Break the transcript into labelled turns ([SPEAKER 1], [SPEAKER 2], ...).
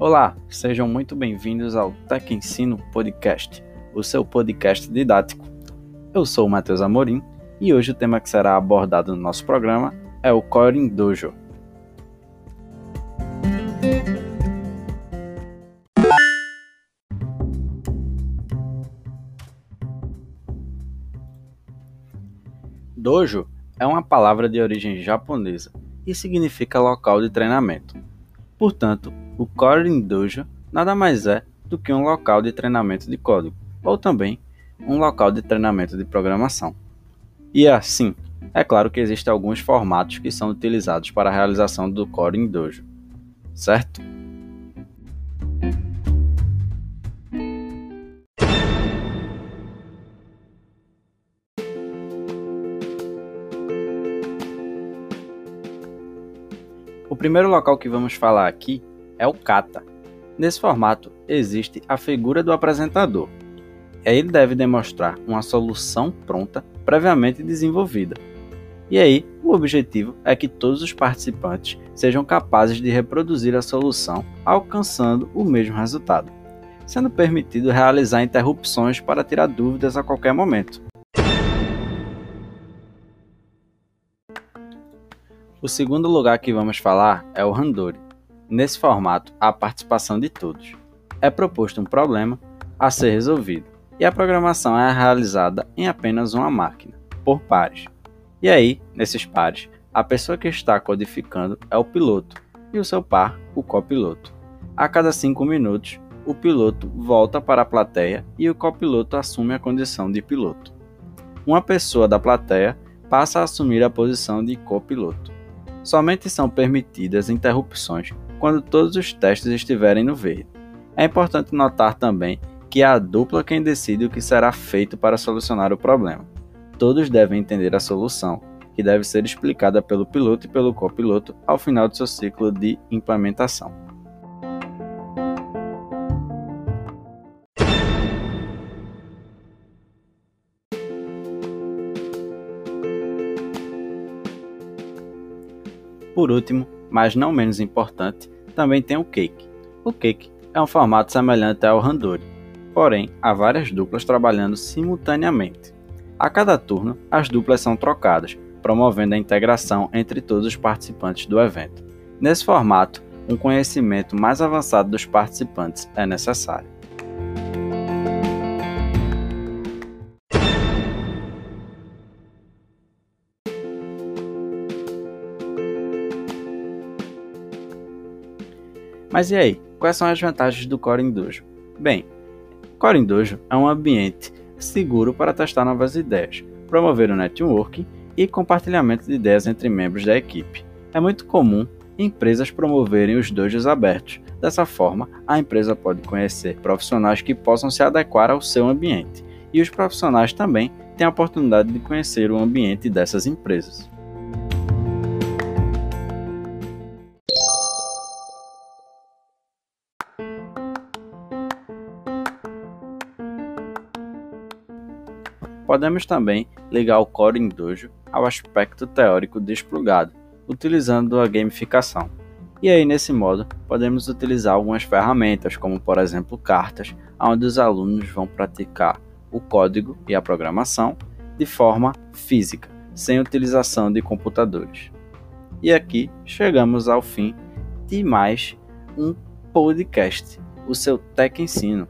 [SPEAKER 1] Olá, sejam muito bem-vindos ao Tec Ensino Podcast, o seu podcast didático. Eu sou o Matheus Amorim e hoje o tema que será abordado no nosso programa é o Coding Dojo. Dojo é uma palavra de origem japonesa e significa local de treinamento. Portanto, o Coding Dojo nada mais é do que um local de treinamento de código, ou também um local de treinamento de programação. E assim, é claro que existem alguns formatos que são utilizados para a realização do Coding Dojo, certo? O primeiro local que vamos falar aqui é o kata. Nesse formato existe a figura do apresentador. Ele deve demonstrar uma solução pronta previamente desenvolvida. E aí, o objetivo é que todos os participantes sejam capazes de reproduzir a solução, alcançando o mesmo resultado, sendo permitido realizar interrupções para tirar dúvidas a qualquer momento. O segundo lugar que vamos falar é o Randori. Nesse formato, a participação de todos. É proposto um problema a ser resolvido, e a programação é realizada em apenas uma máquina, por pares. E aí, nesses pares, a pessoa que está codificando é o piloto e o seu par, o copiloto. A cada cinco minutos, o piloto volta para a plateia e o copiloto assume a condição de piloto. Uma pessoa da plateia passa a assumir a posição de copiloto. Somente são permitidas interrupções quando todos os testes estiverem no verde. É importante notar também que é a dupla quem decide o que será feito para solucionar o problema. Todos devem entender a solução, que deve ser explicada pelo piloto e pelo copiloto ao final do seu ciclo de implementação. Por último, mas não menos importante, também tem o cake. O cake é um formato semelhante ao randori, porém há várias duplas trabalhando simultaneamente. A cada turno, as duplas são trocadas, promovendo a integração entre todos os participantes do evento. Nesse formato, um conhecimento mais avançado dos participantes é necessário. Mas e aí, quais são as vantagens do Core Dojo? Bem, Core Dojo é um ambiente seguro para testar novas ideias, promover o networking e compartilhamento de ideias entre membros da equipe. É muito comum empresas promoverem os dojos abertos. Dessa forma, a empresa pode conhecer profissionais que possam se adequar ao seu ambiente, e os profissionais também têm a oportunidade de conhecer o ambiente dessas empresas. Podemos também ligar o Coding Dojo ao aspecto teórico desplugado, utilizando a gamificação. E aí, nesse modo, podemos utilizar algumas ferramentas, como por exemplo cartas, onde os alunos vão praticar o código e a programação de forma física, sem utilização de computadores. E aqui chegamos ao fim de mais um podcast, o seu Tec Ensino.